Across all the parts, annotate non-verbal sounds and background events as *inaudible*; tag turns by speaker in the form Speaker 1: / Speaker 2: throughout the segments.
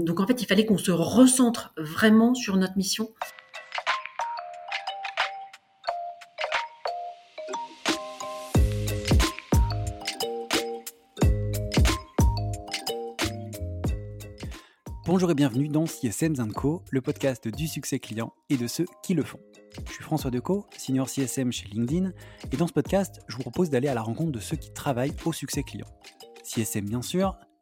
Speaker 1: Donc en fait, il fallait qu'on se recentre vraiment sur notre mission.
Speaker 2: Bonjour et bienvenue dans CSM Co, le podcast du succès client et de ceux qui le font. Je suis François Decaux, senior CSM chez LinkedIn, et dans ce podcast, je vous propose d'aller à la rencontre de ceux qui travaillent au succès client. CSM bien sûr,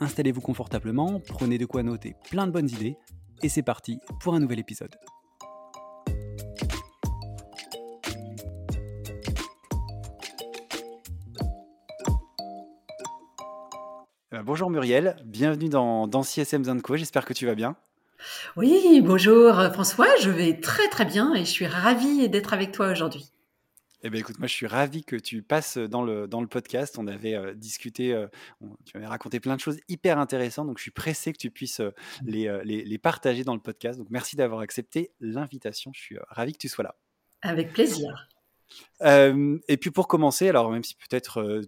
Speaker 2: Installez-vous confortablement, prenez de quoi noter plein de bonnes idées, et c'est parti pour un nouvel épisode. Euh, bonjour Muriel, bienvenue dans, dans CSM Co, j'espère que tu vas bien.
Speaker 1: Oui, bonjour François, je vais très très bien et je suis ravie d'être avec toi aujourd'hui.
Speaker 2: Eh bien, écoute, moi, je suis ravi que tu passes dans le, dans le podcast. On avait euh, discuté, euh, tu m'avais raconté plein de choses hyper intéressantes. Donc, je suis pressé que tu puisses euh, mmh. les, les, les, partager dans le podcast. Donc, merci d'avoir accepté l'invitation. Je suis ravi que tu sois là.
Speaker 1: Avec plaisir.
Speaker 2: et puis, pour commencer, alors, même si peut-être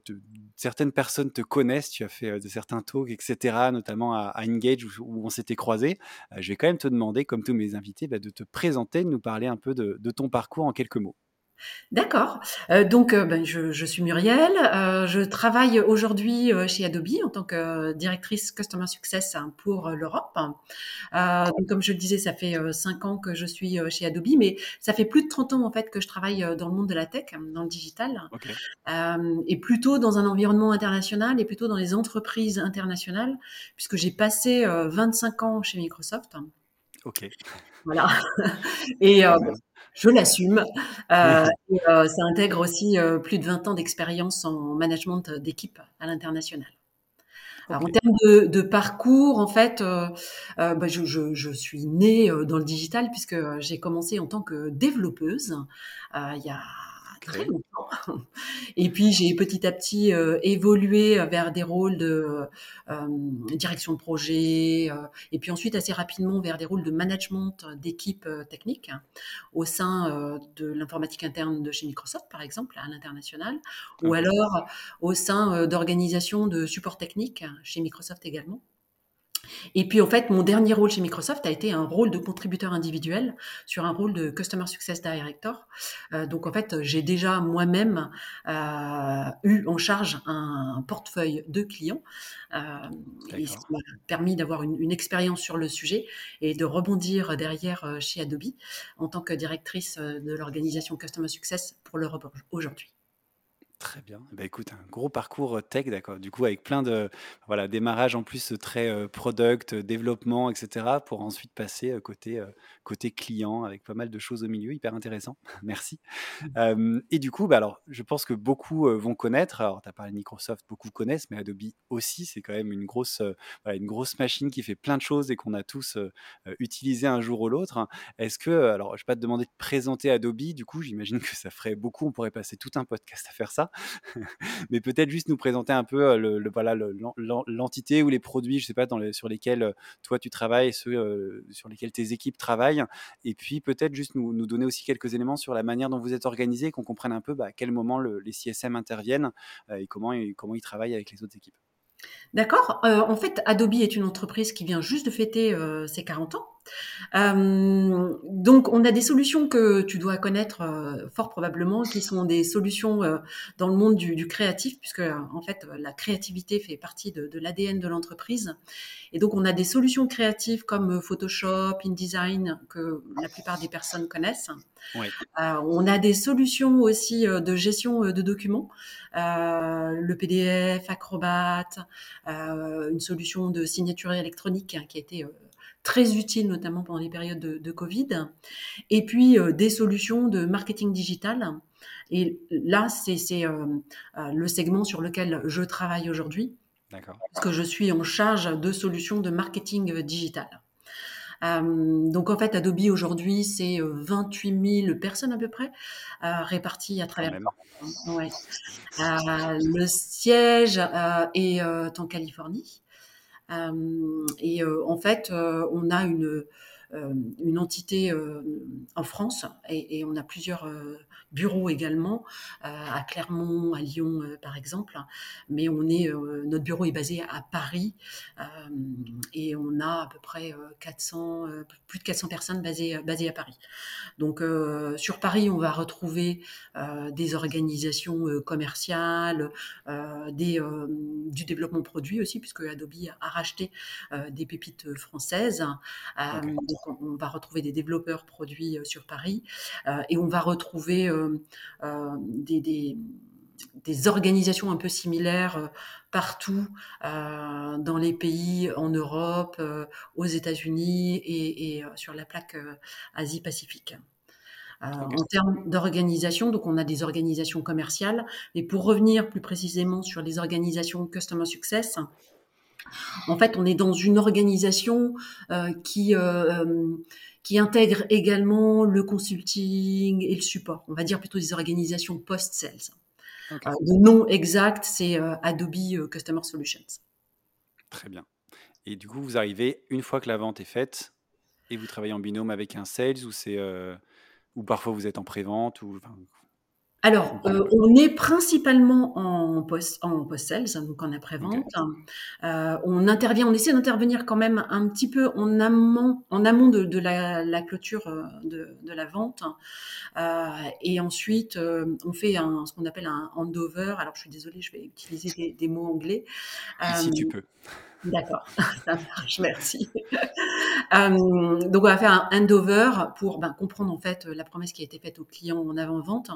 Speaker 2: certaines personnes te connaissent, tu as fait de certains talks, etc., notamment à, Engage où, on s'était croisés, je vais quand même te demander, comme tous mes invités, bah, de te présenter, de nous parler un peu de, de ton parcours en quelques mots.
Speaker 1: D'accord. Euh, donc, euh, ben, je, je, suis Muriel. Euh, je travaille aujourd'hui chez Adobe en tant que directrice Customer Success hein, pour l'Europe. donc, comme je le disais, ça fait cinq ans que je suis chez Adobe, mais ça fait plus de 30 ans en fait que je travaille dans le monde de la tech, dans le digital, et plutôt dans un environnement international et plutôt dans les entreprises internationales, puisque j'ai passé 25 ans chez Microsoft.
Speaker 2: Ok.
Speaker 1: Voilà. *laughs* Et je l'assume. Euh, euh, ça intègre aussi euh, plus de 20 ans d'expérience en management d'équipe à l'international. Alors, en termes de, parcours, en fait, bah, je, suis née dans le digital puisque j'ai commencé en tant que développeuse il y a très longtemps. *laughs* Et puis j'ai petit à petit euh, évolué vers des rôles de euh, direction de projet, euh, et puis ensuite assez rapidement vers des rôles de management d'équipe technique au sein de l'informatique interne de chez Microsoft, par exemple, à l'international, ou alors au sein d'organisations de support technique chez Microsoft également. Et puis en fait, mon dernier rôle chez Microsoft a été un rôle de contributeur individuel sur un rôle de Customer Success Director. Euh, donc en fait, j'ai déjà moi-même euh, eu en charge un portefeuille de clients. Euh, et ça m'a permis d'avoir une, une, expérience sur le sujet et de rebondir derrière chez Adobe en tant que directrice de l'organisation Customer Success pour l'Europe aujourd'hui.
Speaker 2: Très bien. Bah, écoute, un gros parcours tech, d'accord. Du coup, avec plein de voilà, démarrage en plus très product, développement, etc., pour ensuite passer côté côté client avec pas mal de choses au milieu, hyper intéressant. *laughs* Merci. *laughs* Et du coup, bah, alors, je pense que beaucoup vont connaître. Alors, tu as parlé de Microsoft, beaucoup connaissent, mais Adobe aussi, c'est quand même une grosse voilà, une grosse machine qui fait plein de choses et qu'on a tous utilisé un jour ou l'autre. Est-ce que, alors, je vais pas te demander de présenter Adobe. Du coup, j'imagine que ça ferait beaucoup. On pourrait passer tout un podcast à faire ça. *laughs* mais peut-être juste nous présenter un peu euh, le, voilà l'entité ou les produits, je sais pas, sur lesquels euh, toi tu travailles, ceux euh, sur lesquels tes équipes travaillent, et puis peut-être juste nous, donner aussi quelques éléments sur la manière dont vous êtes organisé, qu'on comprenne un peu bah, à quel moment les CSM interviennent et comment ils travaillent avec les autres équipes.
Speaker 1: D'accord. en fait, Adobe est une entreprise qui vient juste de fêter ses 40 ans. Euh, donc, on a des solutions que tu dois connaître euh, fort probablement, qui sont des solutions euh, dans le monde du, du créatif, puisque en fait, la créativité fait partie de, l'ADN de l'entreprise. Et donc, on a des solutions créatives comme Photoshop, InDesign, que la plupart des personnes connaissent. Oui. on a des solutions aussi de gestion de documents, le PDF, Acrobat, une solution de signature électronique hein, qui a été très utile, notamment pendant les périodes de, Covid. Et puis, euh, des solutions de marketing digital. Et là, c'est euh, euh, le segment sur lequel je travaille aujourd'hui. Parce que je suis en charge de solutions de marketing digital. donc en fait, Adobe aujourd'hui, c'est 28 000 personnes à peu près, réparties à travers. Ouais. le siège est en Californie. Et en fait, on a une une entité en France et, on a plusieurs bureaux également à Clermont, à Lyon par exemple. Mais on est, notre bureau est basé à Paris et on a à peu près 400, plus de 400 personnes basées, basées à Paris. Donc sur Paris, on va retrouver des organisations commerciales, des, du développement produit aussi, puisque Adobe a racheté des pépites françaises on va retrouver des développeurs produits euh, sur Paris euh, et on va retrouver euh, des, organisations un peu similaires partout dans les pays en Europe, aux États-Unis et, sur la plaque Asie-Pacifique. En termes d'organisation, donc on a des organisations commerciales, mais pour revenir plus précisément sur les organisations Customer Success, en fait, on est dans une organisation euh, qui euh, euh, qui intègre également le consulting et le support. On va dire plutôt des organisations post-sales. le nom exact, c'est Adobe Customer Solutions.
Speaker 2: Très bien. Et du coup, vous arrivez une fois que la vente est faite et vous travaillez en binôme avec un sales ou c'est ou parfois vous êtes en pré-vente ou
Speaker 1: alors, euh, on est principalement en post en post-sales, donc en après-vente. Euh, on intervient, on essaie d'intervenir quand même un petit peu en amont, en amont de, la, clôture euh, de, la vente. et ensuite, on fait ce qu'on appelle un handover. Alors, je suis désolée, je vais utiliser des, des mots anglais.
Speaker 2: si tu peux.
Speaker 1: D'accord, *laughs* ça marche, merci. Euh, donc on va faire un handover pour ben, comprendre en fait la promesse qui a été faite au client en avant-vente,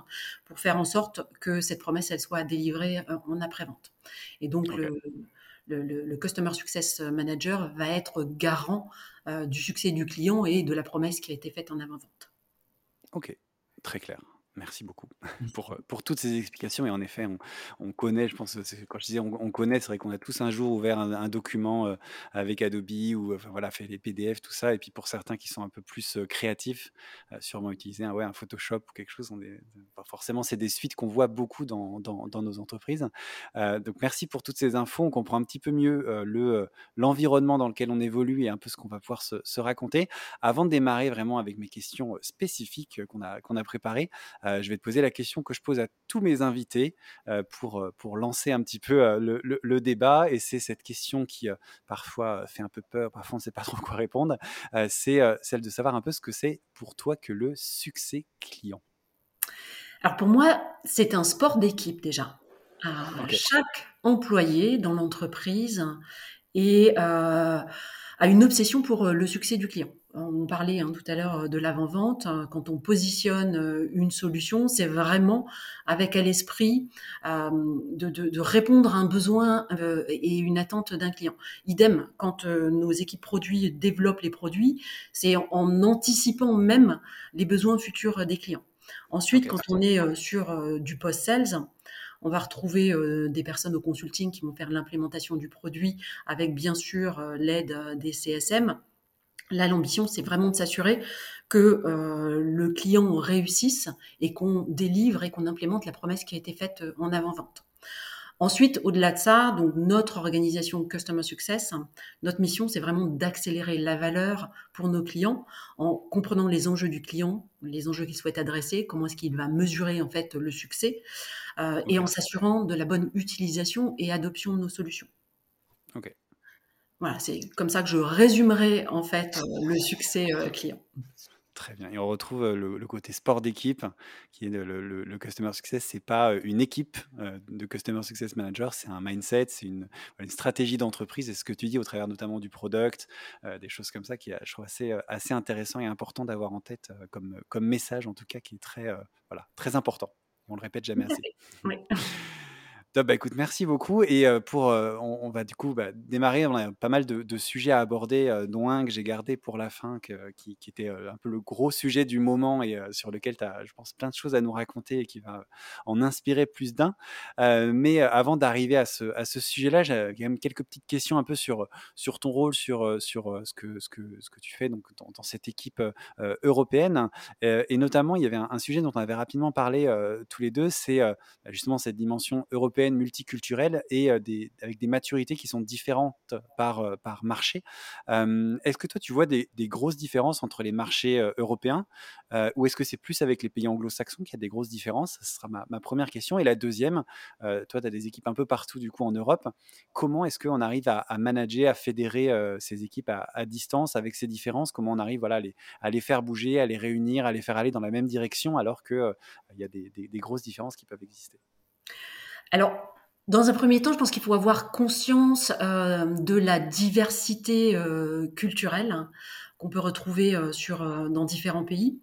Speaker 1: pour faire en sorte que cette promesse elle soit délivrée euh, en après-vente. Et donc le, Customer Success Manager va être garant euh, du succès du client et de la promesse qui a été faite en avant-vente.
Speaker 2: Ok, très clair. Merci beaucoup *laughs* pour, pour toutes ces explications. Et en effet, on, on connaît, je pense, quand je disais on, connaît, c'est vrai qu'on a tous un jour ouvert un, document avec Adobe ou enfin, voilà, fait les PDF, tout ça. Et puis pour certains qui sont un peu plus créatifs, sûrement utiliser un, ouais, un Photoshop ou quelque chose. Forcément, c'est des suites qu'on voit beaucoup dans, dans, nos entreprises. donc merci pour toutes ces infos. On comprend un petit peu mieux le, l'environnement dans lequel on évolue et un peu ce qu'on va pouvoir se, se, raconter. Avant de démarrer vraiment avec mes questions spécifiques qu'on a, qu'on a préparées, euh, je vais te poser la question que je pose à tous mes invités euh, pour, euh, pour lancer un petit peu le, débat. Et c'est cette question qui parfois fait un peu peur, parfois on ne sait pas *laughs* trop quoi répondre. c'est celle de savoir un peu ce que c'est pour toi que le succès client.
Speaker 1: Alors pour moi, c'est un sport d'équipe déjà. Chaque employé dans l'entreprise a une obsession pour le succès du client. On parlait hein, tout à l'heure euh, de l'avant-vente. Hein, quand on positionne euh, une solution, c'est vraiment avec à l'esprit euh, de, répondre à un besoin et une attente d'un client. Idem, quand nos équipes produits développent les produits, c'est en, anticipant même les besoins futurs des clients. Ensuite, quand on est sur du post-sales, on va retrouver des personnes au consulting qui vont faire l'implémentation du produit avec bien sûr l'aide des CSM Là, l'ambition, c'est vraiment de s'assurer que euh, le client réussisse et qu'on délivre et qu'on implémente la promesse qui a été faite euh, en avant-vente. Ensuite, au-delà de ça, donc notre organisation Customer Success, notre mission, c'est vraiment d'accélérer la valeur pour nos clients en comprenant les enjeux du client, les enjeux qu'il souhaite adresser, comment est-ce qu'il va mesurer en fait le succès, euh, et en s'assurant de la bonne utilisation et adoption de nos solutions.
Speaker 2: Ok.
Speaker 1: Voilà, c'est comme ça que je résumerai en fait euh, le succès euh, client.
Speaker 2: Très bien. Et on retrouve euh, le, côté sport d'équipe, qui est le, Customer Success. C'est pas une équipe de Customer Success Manager, c'est un mindset, c'est une, stratégie d'entreprise. Et ce que tu dis au travers notamment du product, des choses comme ça, qui est, je trouve assez, assez intéressant et important d'avoir en tête comme, comme message, en tout cas, qui est très, voilà, très important. On le répète jamais assez. Oui. *laughs* Top, bah, écoute, merci beaucoup et pour, on va du coup, bah, démarrer. On a pas mal de sujets à aborder, heu, dont un que j'ai gardé pour la fin qui était, un peu le gros sujet du moment et sur lequel tu as, je pense, plein de choses à nous raconter et qui va en inspirer plus d'un. Mais, avant d'arriver à ce sujet-là, j'avais quand même quelques petites questions un peu sur, sur ton rôle, sur, sur, ce que ce que ce que tu fais donc dans cette équipe, européenne. Et notamment, il y avait un sujet dont on avait rapidement parlé, tous les 2, c'est, bah, justement cette dimension européenne multiculturelle et des avec des maturités qui sont différentes par, par marché. Hem, est-ce que toi tu vois des grosses différences entre les marchés, européens? Ou est-ce que c'est plus avec les pays anglo-saxons qu'il y a des grosses différences? Ce sera ma 1 question et la 2e, heu, toi tu as des équipes un peu partout du coup en Europe. Comment est-ce qu'on arrive à manager, à fédérer, ces équipes à distance avec ces différences? Comment on arrive, voilà, à les faire bouger, à les réunir, à les faire aller dans la même direction alors que, heu, il y a des grosses différences qui peuvent exister?
Speaker 1: Alors, dans un premier temps, je pense qu'il faut avoir conscience, heu, de la diversité, heu, culturelle hein, qu'on peut retrouver, heu, sur, dans différents pays.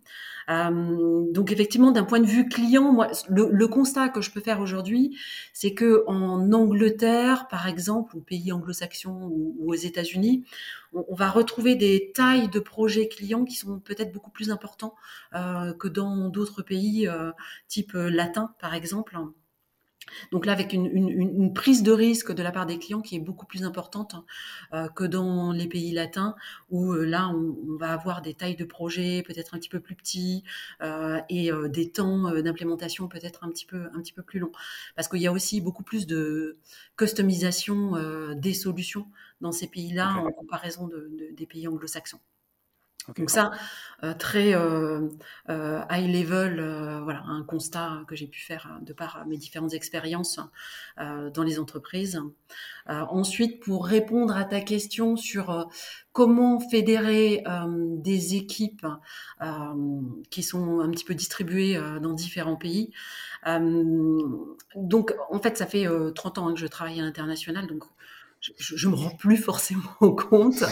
Speaker 1: Donc effectivement, d'un point de vue client, moi, le constat que je peux faire aujourd'hui, c'est qu'en Angleterre, par exemple, ou pays anglo-saxons ou aux États-Unis, on on va retrouver des tailles de projets clients qui sont peut-être beaucoup plus importants, que dans d'autres pays, type, latin, par exemple. Donc là, avec une, une, une, prise de risque de la part des clients qui est beaucoup plus importante euh, que dans les pays latins, où euh, là, on, on, va avoir des tailles de projets peut-être un petit peu plus petits euh, et euh, des temps d'implémentation peut-être un petit peu un petit peu plus longs, parce qu'il y a aussi beaucoup plus de customisation euh, des solutions dans ces pays-là
Speaker 2: okay.
Speaker 1: en comparaison de, de, des pays anglo-saxons. Donc ça, euh, très euh, euh, high level, euh, voilà, un constat que j'ai pu faire de par mes différentes expériences euh, dans les entreprises. Euh, ensuite, pour répondre à ta question sur euh, comment fédérer des équipes qui sont un petit peu distribuées dans différents pays. donc, en fait, ça fait 30 ans hein, que je travaille à l'international, donc je, ne me rends plus forcément *laughs* compte.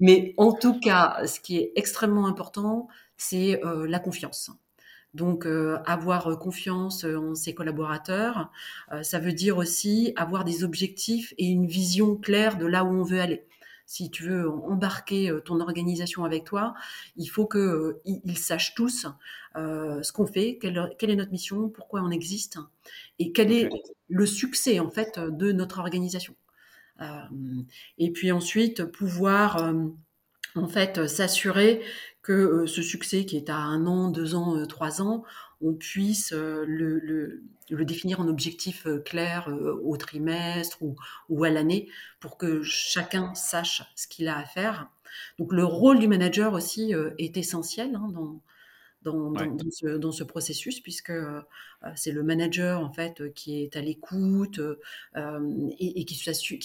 Speaker 1: Mais en tout cas, ce qui est extrêmement important, c'est euh, la confiance. Donc, euh, avoir confiance en ses collaborateurs, euh, ça veut dire aussi avoir des objectifs et une vision claire de là où on veut aller. Si tu veux embarquer euh, ton organisation avec toi, il faut qu'ils euh, sachent tous euh, ce qu'on fait, quelle, quelle, est notre mission, pourquoi on existe et quel est le succès en fait de notre organisation. Euh, et puis ensuite, pouvoir euh, en fait s'assurer que euh, ce succès qui est à un an, deux ans, trois ans, on puisse le, définir en objectif clair au trimestre ou, à l'année pour que chacun sache ce qu'il a à faire. Donc le rôle du manager aussi est essentiel hein, dans, ouais. dans, dans, ce, dans, ce, processus, puisque euh, c'est le manager en fait qui est à l'écoute euh, et, et, qui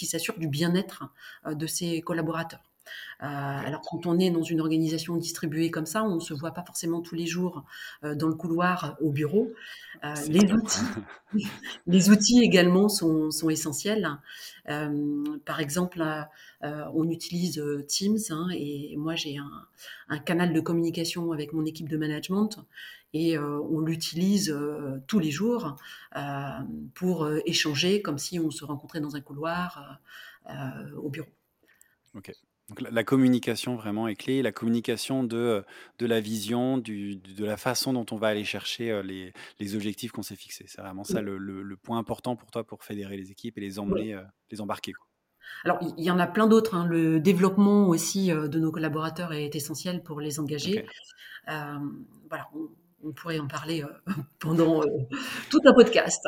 Speaker 1: s'assure du bien-être euh, de ses collaborateurs. Euh, alors quand on est dans une organisation distribuée comme ça, on ne se voit pas forcément tous les jours euh, dans le couloir au bureau. Euh, les, outils, *laughs* *laughs* les outils également sont, sont essentiels. par exemple, on utilise Teams hein, et moi j'ai un, un, canal de communication avec mon équipe de management et on l'utilise tous les jours pour échanger comme si on se rencontrait dans un couloir au bureau.
Speaker 2: Ok. Donc la, la, communication vraiment est clé, la communication de, de la vision, du, de la façon dont on va aller chercher les, les objectifs qu'on s'est fixés. C'est vraiment ça le, le, le, point important pour toi pour fédérer les équipes et les emmener, oui. les embarquer. Quoi.
Speaker 1: Alors, il y en a plein d'autres. Hein. Le développement aussi de nos collaborateurs est essentiel pour les engager. Okay. Euh, voilà, on, on pourrait en parler euh, *laughs* pendant euh, tout un podcast.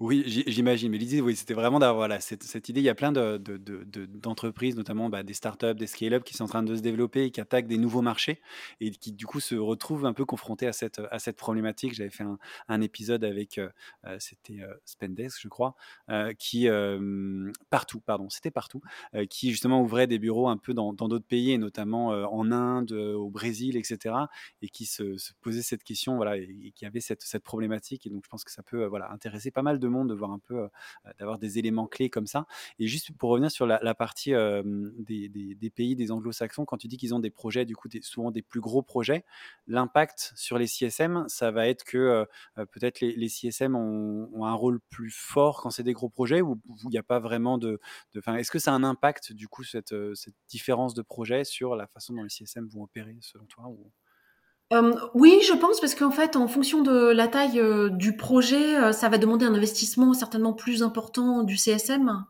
Speaker 2: Oui, j'imagine. Mais l'idée, c'était vraiment d'avoir cette, idée. Il y a plein d'entreprises, de, de, de, notamment bah, des startups, des scale-up qui sont en train de se développer et qui attaquent des nouveaux marchés et qui, du coup, se retrouvent un peu confrontés à cette, problématique. J'avais fait un, épisode avec, euh, c'était Spendesk, je crois, qui, partout, pardon, c'était partout, qui justement ouvrait des bureaux un peu dans d'autres pays et notamment en Inde, au Brésil, etc. et qui se, se posait cette question façon, voilà, et, qui avait cette, problématique. Et donc, je pense que ça peut voilà, intéresser pas mal de monde de voir un peu, d'avoir des éléments clés comme ça. Et juste pour revenir sur la, partie des, pays, des anglo-saxons, quand tu dis qu'ils ont des projets, du coup, souvent des plus gros projets, l'impact sur les CSM, ça va être que peut-être les, CSM ont, un rôle plus fort quand c'est des gros projets ou il n'y a pas vraiment de. Est-ce que ça a un impact, du coup, cette, différence de projet sur la façon dont les CSM vont opérer, selon toi.
Speaker 1: Oui, je pense parce qu'en fait, en fonction de la taille du projet, ça va demander un investissement certainement plus important du CSM.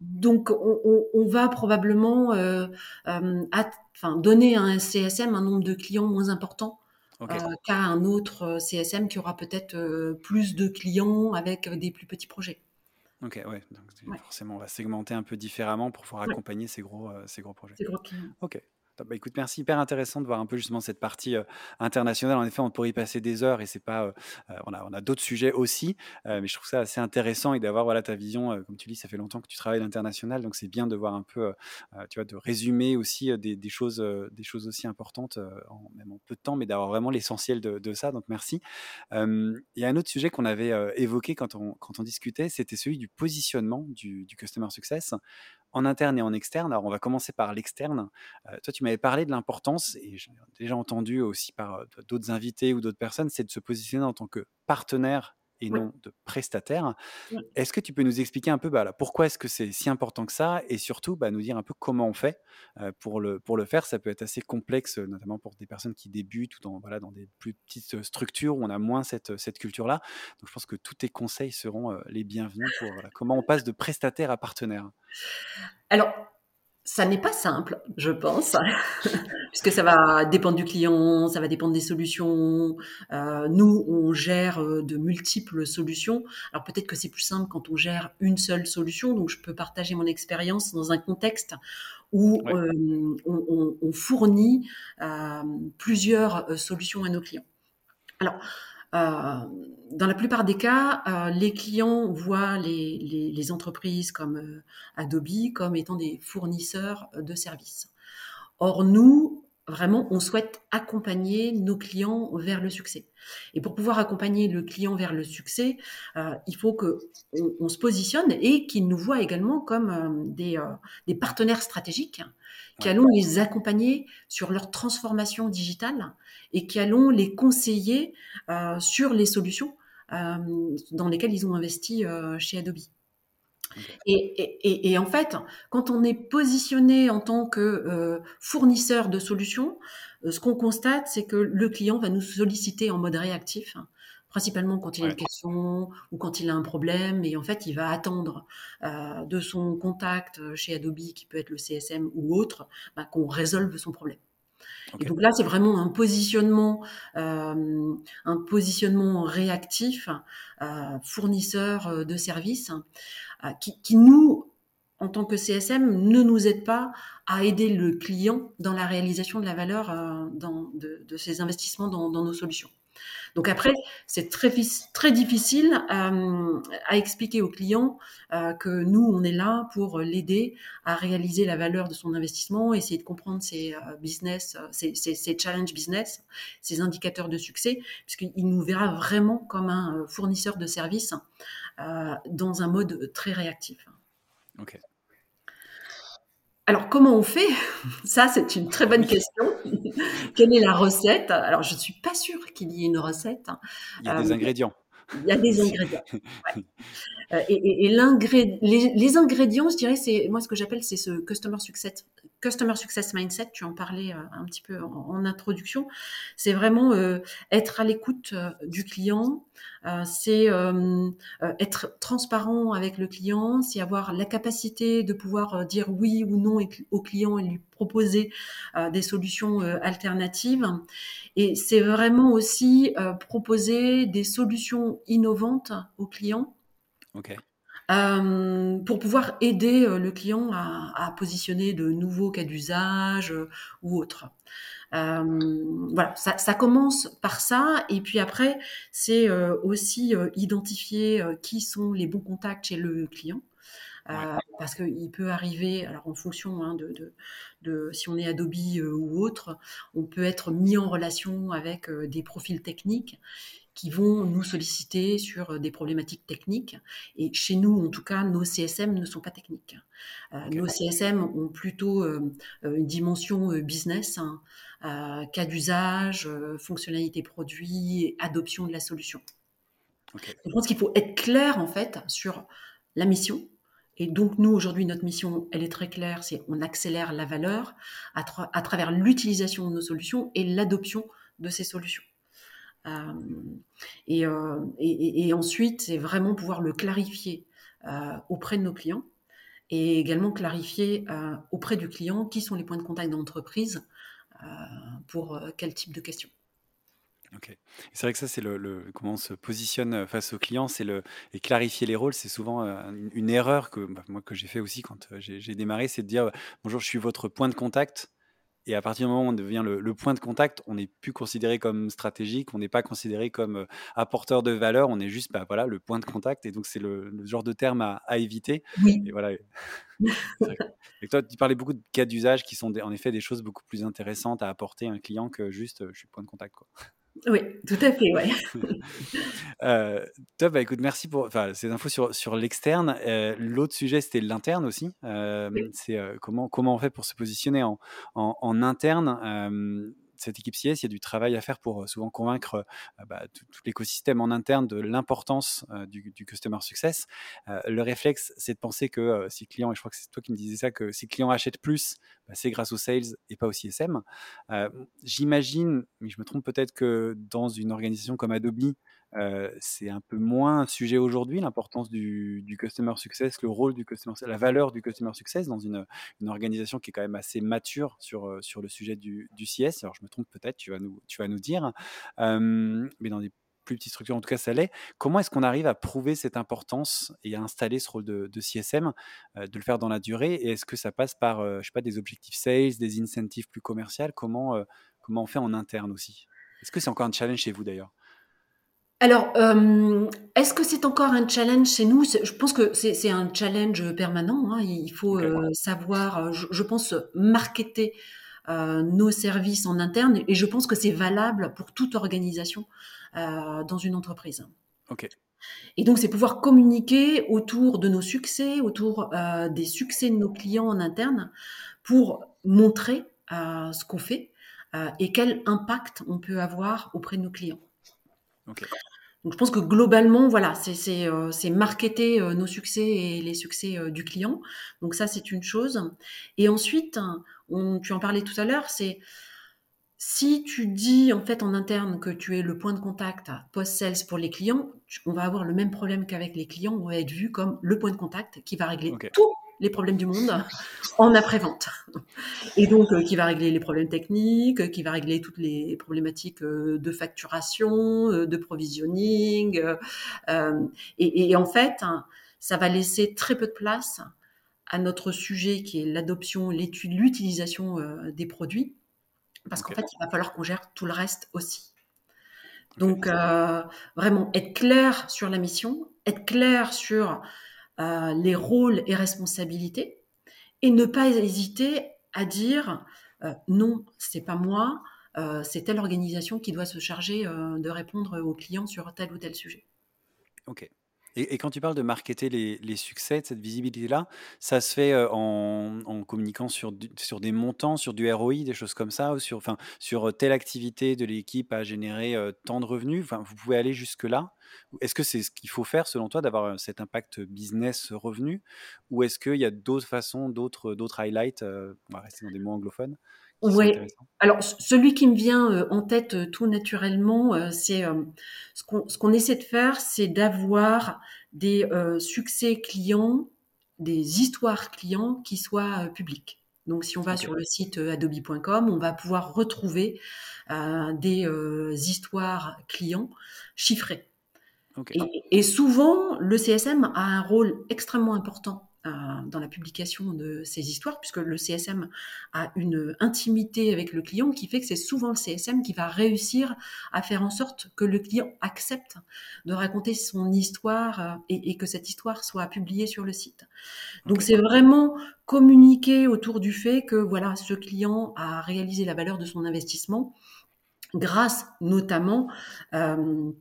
Speaker 1: Donc, on, va probablement enfin, donner à un CSM un nombre de clients moins important qu'à un autre CSM qui aura peut-être plus de clients avec des plus petits projets.
Speaker 2: Ok, ouais. Donc, forcément, on va segmenter un peu différemment pour pouvoir accompagner ces gros, ces gros projets.
Speaker 1: Ces gros clients.
Speaker 2: Ok. Bah, écoute, merci, hyper intéressant de voir un peu justement cette partie internationale. En effet, on pourrait y passer des heures et c'est pas, on a, d'autres sujets aussi, mais je trouve ça assez intéressant et d'avoir ta vision. comme tu dis, ça fait longtemps que tu travailles l'international, donc c'est bien de voir un peu, tu vois, de résumer aussi des, choses, des choses aussi importantes, en, même en peu de temps, mais d'avoir vraiment l'essentiel de, ça. Donc merci. Il y a un autre sujet qu'on avait évoqué quand on, discutait, c'était celui du positionnement du customer success en interne et en externe. Alors, on va commencer par l'externe. toi, tu m'avais parlé de l'importance, et j'ai déjà entendu aussi par d'autres invités ou d'autres personnes, c'est de se positionner en tant que partenaire et non de prestataire. Est-ce que tu peux nous expliquer un peu bah, pourquoi est-ce que c'est si important que ça et surtout bah, nous dire un peu comment on fait pour, le, pour le faire? Ça peut être assez complexe, notamment pour des personnes qui débutent ou dans, voilà, dans des plus petites structures où on a moins cette, cette culture-là. Donc je pense que tous tes conseils seront les bienvenus pour comment on passe de prestataire à partenaire.
Speaker 1: Alors, ça n'est pas simple, je pense, *laughs* puisque ça va dépendre du client, ça va dépendre des solutions. Euh, nous, on gère euh, de multiples solutions. Alors peut-être que c'est plus simple quand on gère une seule solution. Donc je peux partager mon expérience dans un contexte où euh, on, on, fournit plusieurs solutions à nos clients. Alors euh, dans la plupart des cas, euh, les clients voient les entreprises comme euh, Adobe comme étant des fournisseurs de services. Or, nous, vraiment, on souhaite accompagner nos clients vers le succès. Et pour pouvoir accompagner le client vers le succès, euh, il faut que on, se positionne et qu'il nous voit également comme euh, des, euh, des, partenaires stratégiques qui allons les accompagner sur leur transformation digitale et qui allons les conseiller sur les solutions dans lesquelles ils ont investi chez Adobe. Et, en fait, quand on est positionné en tant que euh, fournisseur de solutions, euh, ce qu'on constate, c'est que le client va nous solliciter en mode réactif, hein, principalement quand il a une question ou quand il a un problème. Et en fait, il va attendre euh, de son contact chez Adobe, qui peut être le CSM ou autre, bah, qu'on résolve son problème. Et donc là, c'est vraiment un positionnement, euh, un positionnement réactif, euh, fournisseur de services, euh, qui, nous, en tant que CSM, ne nous aide pas à aider le client dans la réalisation de la valeur euh, dans, de, de, ses investissements dans, nos solutions. Donc après, c'est très, très difficile euh, à expliquer au client euh, que nous, on est là pour l'aider à réaliser la valeur de son investissement, essayer de comprendre ses business, ses, challenges business, ses indicateurs de succès, puisqu'il nous verra vraiment comme un fournisseur de services dans un mode très réactif.
Speaker 2: Ok.
Speaker 1: Alors, comment on fait? *laughs* Ça, c'est une très bonne question. *laughs* Quelle est la recette? Alors, je ne suis pas sûre qu'il y ait une recette.
Speaker 2: Il y a des euh, ingrédients.
Speaker 1: Il y a des *laughs* ingrédients. Euh, et, et, les, ingrédients, je dirais, c'est moi ce que j'appelle, c'est ce customer success, customer success mindset. Tu en parlais euh, un petit peu en, introduction. C'est vraiment euh, être à l'écoute du client. c'est être transparent avec le client. C'est avoir la capacité de pouvoir dire oui ou non au client et lui proposer des solutions alternatives. Et c'est vraiment aussi proposer des solutions innovantes aux euh, pour pouvoir aider euh, le client à, positionner de nouveaux cas d'usage euh, ou autres. voilà, ça, commence par ça, et puis après, c'est aussi identifier qui sont les bons contacts chez le client. parce qu'il peut arriver, alors en fonction hein, de, de, si on est Adobe ou autre, on peut être mis en relation avec des profils techniques qui vont nous solliciter sur des problématiques techniques. Et chez nous, en tout cas, nos CSM ne sont pas techniques. Nos CSM ont plutôt une dimension business, hein, cas d'usage, fonctionnalité produit, adoption de la solution. Je pense qu'il faut être clair en fait sur la mission. Et donc nous aujourd'hui notre mission elle est très claire, c'est on accélère la valeur à, travers l'utilisation de nos solutions et l'adoption de ces solutions. Euh, euh, et, ensuite c'est vraiment pouvoir le clarifier euh, auprès de nos clients et également clarifier auprès du client qui sont les points de contact d'entreprise pour quel type de questions.
Speaker 2: OK. C'est vrai que ça, c'est le comment on se positionne, face au client, c'est le et clarifier les rôles, c'est souvent, une erreur que, bah, moi, que j'ai fait aussi quand, j'ai démarré, c'est de dire: «Bonjour, je suis votre point de contact» et à partir du moment où on devient le point de contact, on n'est plus considéré comme stratégique, on n'est pas considéré comme, apporteur de valeur, on est juste, bah, voilà, le point de contact et donc c'est le genre de terme à éviter
Speaker 1: Oui.
Speaker 2: et voilà et toi, tu parlais beaucoup de cas d'usage qui sont en effet des choses beaucoup plus intéressantes à apporter à un client que juste, «Je suis point de contact», quoi.
Speaker 1: Oui, tout à fait, ouais. *laughs*
Speaker 2: Euh, top, bah, écoute, merci pour ces infos sur sur l'externe. Euh, l'autre sujet, c'était l'interne aussi. c'est, comment comment on fait pour se positionner en en en interne? Cette équipe CS, il y a du travail à faire pour souvent convaincre bah, tout, l'écosystème en interne de l'importance du, customer success. le réflexe, c'est de penser que si le client, et je crois que c'est toi qui me disais ça, que si le client achète plus, bah, c'est grâce aux sales et pas au CSM. J'imagine, mais je me trompe peut-être que dans une organisation comme Adobe, c'est un peu moins un sujet aujourd'hui, l'importance du, customer success, le rôle du customer la valeur du customer success dans une, organisation qui est quand même assez mature sur, sur le sujet du, du CS. Alors je me trompe peut-être, tu vas nous, tu vas nous dire, mais dans des plus petites structures, en tout cas ça l'est. Comment est-ce qu'on arrive à prouver cette importance et à installer ce rôle de, CSM, de le faire dans la durée? Et est-ce que ça passe par, je sais pas, des objectifs sales, des incentives plus commerciaux Comment, comment on fait en interne aussi? Est-ce que c'est encore un challenge chez vous d'ailleurs?
Speaker 1: Alors, euh, est-ce que c'est encore un challenge chez nous? Je pense que c'est un challenge permanent. Hein. Il faut euh, savoir, euh, je, pense, marketer nos services en interne et je pense que c'est valable pour toute organisation dans une entreprise.
Speaker 2: Ok.
Speaker 1: Et donc, c'est pouvoir communiquer autour de nos succès, autour des succès de nos clients en interne pour montrer ce qu'on fait et quel impact on peut avoir auprès de nos clients. Donc je pense que globalement, voilà, c'est euh, marketer euh, nos succès et les succès euh, du client. Donc ça, c'est une chose. Et ensuite, on, tu en parlais tout à l'heure, c'est si tu dis en fait en interne que tu es le point de contact post-sales pour les clients, on va avoir le même problème qu'avec les clients. On va être vu comme le point de contact qui va régler tout les problèmes du monde en après-vente. Et donc, euh, qui va régler les problèmes techniques, qui va régler toutes les problématiques euh, de facturation, euh, de provisioning. Et, en fait, ça va laisser très peu de place à notre sujet qui est l'adoption, l'étude, l'utilisation des produits. Parce qu'en fait, il va falloir qu'on gère tout le reste aussi. Donc, vraiment, être clair sur la mission, être clair sur euh, les rôles et responsabilités et ne pas hésiter à dire euh, non, c'est pas moi, euh, c'est telle organisation qui doit se charger de répondre aux clients sur tel ou tel sujet.
Speaker 2: Ok. Et, quand tu parles de marketer les, succès, de cette visibilité-là, ça se fait en, communiquant sur, sur des montants, sur du ROI, des choses comme ça, ou sur, enfin, sur telle activité de l'équipe à générer tant de revenus? Enfin, vous pouvez aller jusque-là? Est-ce que c'est ce qu'il faut faire selon toi d'avoir cet impact business revenu? Ou est-ce qu'il y a d'autres façons, d'autres highlights, on va rester dans des mots anglophones,
Speaker 1: oui. Alors, celui qui me vient en tête tout naturellement, c'est ce qu'on essaie de faire, c'est d'avoir des succès clients, des histoires clients qui soient publiques. Donc, si on va sur le site adobe.com, on va pouvoir retrouver des histoires clients chiffrées. Et, souvent, le CSM a un rôle extrêmement important dans la publication de ces histoires, puisque le CSM a une intimité avec le client qui fait que c'est souvent le CSM qui va réussir à faire en sorte que le client accepte de raconter son histoire et, que cette histoire soit publiée sur le site. Donc c'est vraiment communiquer autour du fait que voilà, ce client a réalisé la valeur de son investissement grâce notamment euh,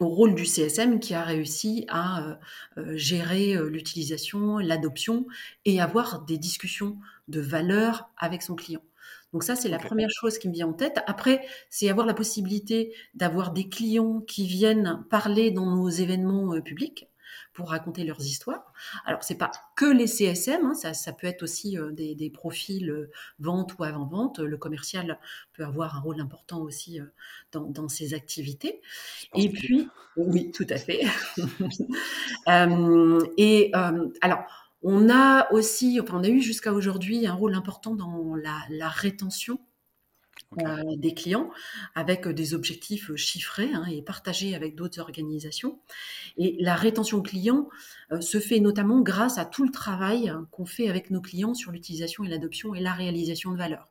Speaker 1: au rôle du CSM qui a réussi à euh, euh, gérer l'utilisation, l'adoption et avoir des discussions de valeur avec son client. Donc ça, c'est la première chose qui me vient en tête. Après, c'est avoir la possibilité d'avoir des clients qui viennent parler dans nos événements publics pour raconter leurs histoires. Alors, c'est pas que les CSM, hein, ça, peut être aussi euh, des, profils euh, vente ou avant-vente. Le commercial peut avoir un rôle important aussi euh, dans, ces activités. Et puis, oui, tout à fait. *laughs* et alors, on a aussi, enfin, on a eu jusqu'à aujourd'hui un rôle important dans la rétention euh, des clients avec des objectifs chiffrés hein, et partagés avec d'autres organisations. Et la rétention client euh, se fait notamment grâce à tout le travail qu'on fait avec nos clients sur l'utilisation et l'adoption et la réalisation de valeur.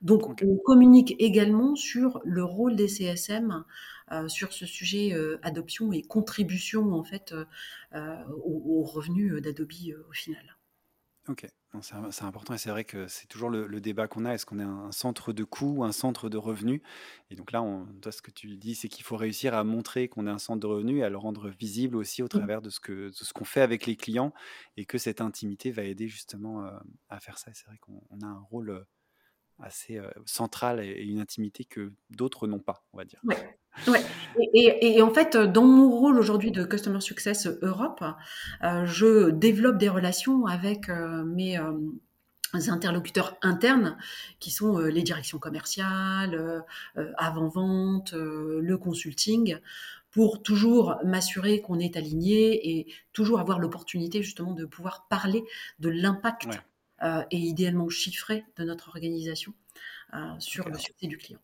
Speaker 1: Donc, on communique également sur le rôle des CSM euh, sur ce sujet adoption et contribution en fait aux revenus d'Adobe au final.
Speaker 2: Ok, c'est important et c'est vrai que c'est toujours le, débat qu'on a. Est-ce qu'on est un centre de coût ou un centre de revenus? Et donc là, on, toi, ce que tu dis, c'est qu'il faut réussir à montrer qu'on est un centre de revenus et à le rendre visible aussi au mmh. travers de ce que ce qu'on fait avec les clients et que cette intimité va aider justement euh, à faire ça. C'est vrai qu'on a un rôle euh, assez euh, central et, une intimité que d'autres n'ont pas, on va dire.
Speaker 1: Ouais. Et, en fait, dans mon rôle aujourd'hui de Customer Success Europe, euh, je développe des relations avec euh, mes interlocuteurs internes qui sont les directions commerciales, avant-vente, le consulting pour toujours m'assurer qu'on est aligné et toujours avoir l'opportunité justement de pouvoir parler de l'impact euh, et idéalement chiffré de notre organisation euh, sur le succès du client.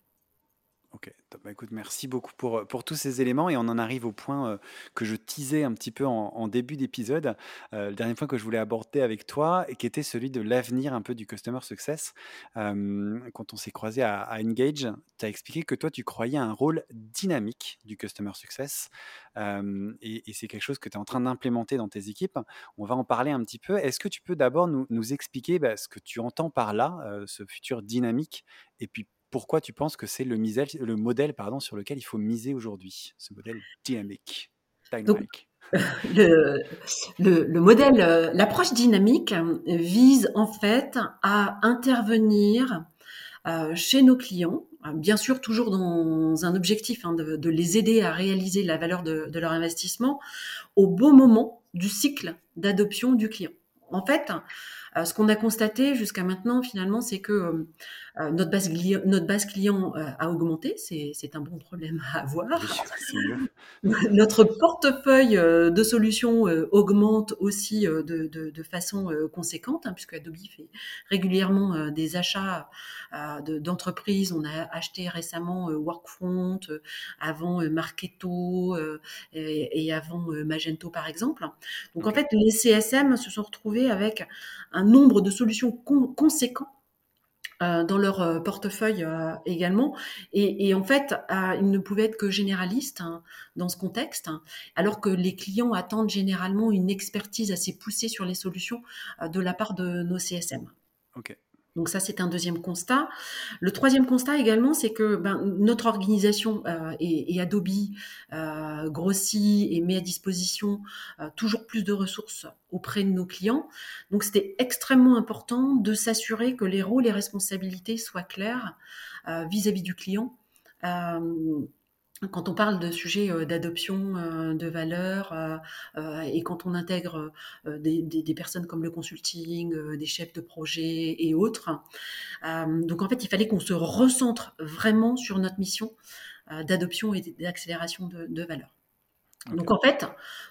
Speaker 2: Ok, bah, écoute, merci beaucoup pour, pour tous ces éléments et on en arrive au point euh, que je teasais un petit peu en, début d'épisode, le dernier point que je voulais aborder avec toi et qui était celui de l'avenir un peu du Customer Success. quand on s'est croisé à, Engage, tu as expliqué que toi, tu croyais à un rôle dynamique du Customer Success et, c'est quelque chose que tu es en train d'implémenter dans tes équipes. On va en parler un petit peu. Est-ce que tu peux d'abord nous, nous expliquer bah, ce que tu entends par là, ce futur dynamique, et puis pourquoi tu penses que c'est le, le, modèle pardon, sur lequel il faut miser aujourd'hui, ce modèle dynamique, dynamique? *laughs*
Speaker 1: le, le, modèle, l'approche dynamique vise en fait à intervenir chez nos clients bien sûr toujours dans un objectif hein, de, les aider à réaliser la valeur de, leur investissement au bon moment du cycle d'adoption du client. En fait, euh, ce qu'on a constaté jusqu'à maintenant, finalement, c'est que euh, euh, notre, base notre base client a augmenté. C'est un bon problème à avoir. *laughs* notre portefeuille de solutions augmente aussi de, façon conséquente, hein, puisque Adobe fait régulièrement des achats d'entreprises. On a acheté récemment Workfront, avant Marketo et, et, avant Magento, par exemple. Donc, en fait, les CSM se sont retrouvés avec un nombre de solutions conséquents euh, dans leur euh, portefeuille euh, également. Et, en fait, ils ne pouvaient être que généralistes hein, dans ce contexte, alors que les clients attendent généralement une expertise assez poussée sur les solutions de la part de nos CSM.
Speaker 2: Ok.
Speaker 1: Donc ça, c'est un deuxième constat. Le troisième constat également, c'est que ben, notre organisation euh, et, Adobe euh, grossit et met à disposition euh, toujours plus de ressources auprès de nos clients. Donc c'était extrêmement important de s'assurer que les rôles et responsabilités soient clairs vis à -vis du client quand on parle de sujets euh, d'adoption euh, de valeurs euh, et quand on intègre des, personnes comme le consulting, des chefs de projet et autres. donc en fait, il fallait qu'on se recentre vraiment sur notre mission d'adoption et d'accélération de, valeurs. Donc en fait,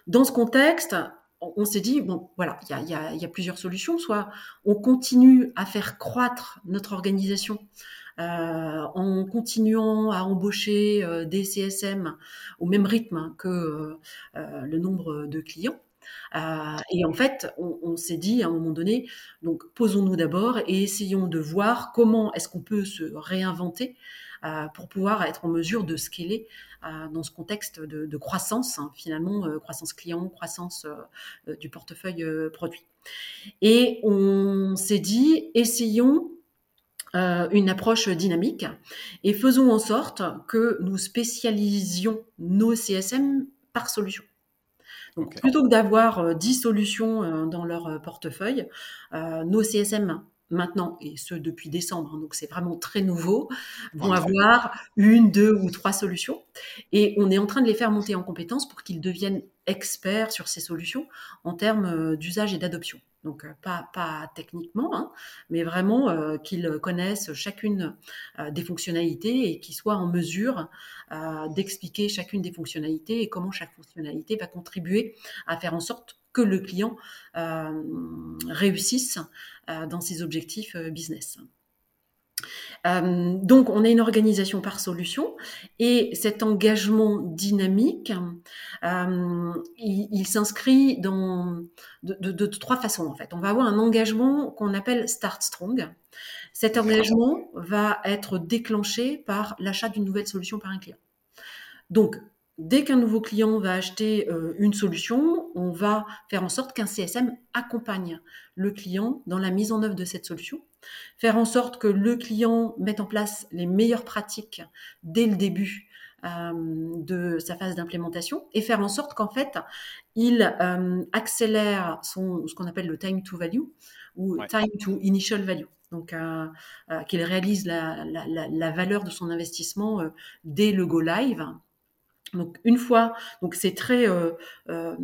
Speaker 1: dans ce contexte, on, s'est dit, bon, voilà, il y y a, plusieurs solutions. Soit on continue à faire croître notre organisation en continuant à embaucher euh, des CSM au même rythme que euh, le nombre de clients. et en fait, on, s'est dit à un moment donné, donc posons-nous d'abord et essayons de voir comment est-ce qu'on peut se réinventer pour pouvoir être en mesure de scaler dans ce contexte de, croissance, hein, finalement, euh, croissance client, croissance euh, euh, du portefeuille produit. Et on s'est dit, essayons une approche dynamique et faisons en sorte que nous spécialisions nos CSM par solution. Donc, plutôt que d'avoir 10 solutions dans leur portefeuille, nos CSM maintenant, et ce depuis décembre, hein, donc c'est vraiment très nouveau, vont avoir une, deux ou trois solutions. Et on est en train de les faire monter en compétences pour qu'ils deviennent experts sur ces solutions en termes euh, d'usage et d'adoption. Donc euh, pas, pas techniquement, hein, mais vraiment euh, qu'ils connaissent chacune des fonctionnalités et qu'ils soient en mesure d'expliquer chacune des fonctionnalités et comment chaque fonctionnalité va contribuer à faire en sorte que le client réussisse dans ses objectifs business. donc, on a une organisation par solution et cet engagement dynamique, il, s'inscrit dans de, trois façons en fait. On va avoir un engagement qu'on appelle Start Strong. Cet engagement va être déclenché par l'achat d'une nouvelle solution par un client. Donc, Dès qu'un nouveau client va acheter euh, une solution, on va faire en sorte qu'un CSM accompagne le client dans la mise en œuvre de cette solution, faire en sorte que le client mette en place les meilleures pratiques dès le début euh, de sa phase d'implémentation et faire en sorte qu'en fait, il euh, accélère son, ce qu'on appelle le time to value ou time to initial value. Donc, qu'il réalise la, la, valeur de son investissement dès le go live donc une fois, donc c'est très, euh, euh,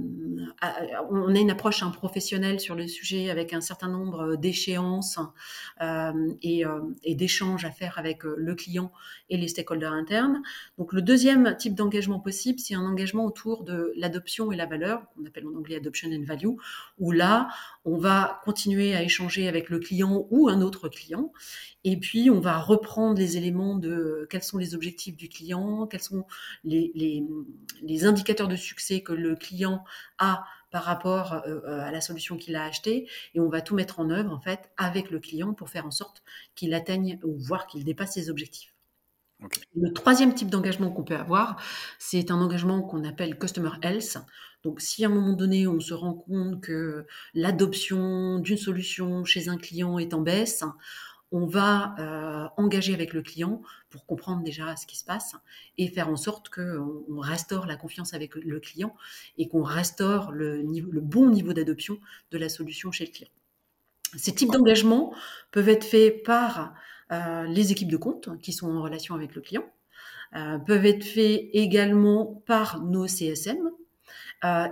Speaker 1: on a une approche un professionnelle sur le sujet avec un certain nombre d'échéances euh, et, et d'échanges à faire avec le client et les stakeholders internes. Donc le deuxième type d'engagement possible, c'est un engagement autour de l'adoption et la valeur, qu'on appelle en anglais adoption and value, où là on va continuer à échanger avec le client ou un autre client et puis, on va reprendre les éléments de quels sont les objectifs du client, quels sont les, indicateurs de succès que le client a par rapport euh, à la solution qu'il a achetée. Et on va tout mettre en œuvre, en fait, avec le client pour faire en sorte qu'il atteigne ou voir qu'il dépasse ses objectifs. Le troisième type d'engagement qu'on peut avoir, c'est un engagement qu'on appelle Customer Health. Donc, si à un moment donné, on se rend compte que l'adoption d'une solution chez un client est en baisse, on va euh, engager avec le client pour comprendre déjà ce qui se passe et faire en sorte qu'on on restaure la confiance avec le client et qu'on restaure le, bon niveau d'adoption de la solution chez le client. Ces types d'engagements peuvent être faits par euh, les équipes de compte qui sont en relation avec le client, euh, peuvent être faits également par nos CSM,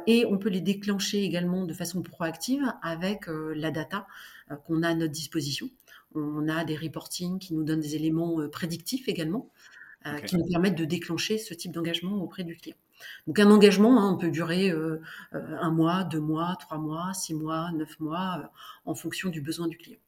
Speaker 1: et on peut les déclencher également de façon proactive avec la data qu'on a à notre disposition. On a des reportings qui nous donnent des éléments euh, prédictifs également, euh, qui nous permettent de déclencher ce type d'engagement auprès du client. Donc un engagement, hein, on peut durer euh, un mois, deux mois, trois mois, six mois, neuf mois, en fonction du besoin du client.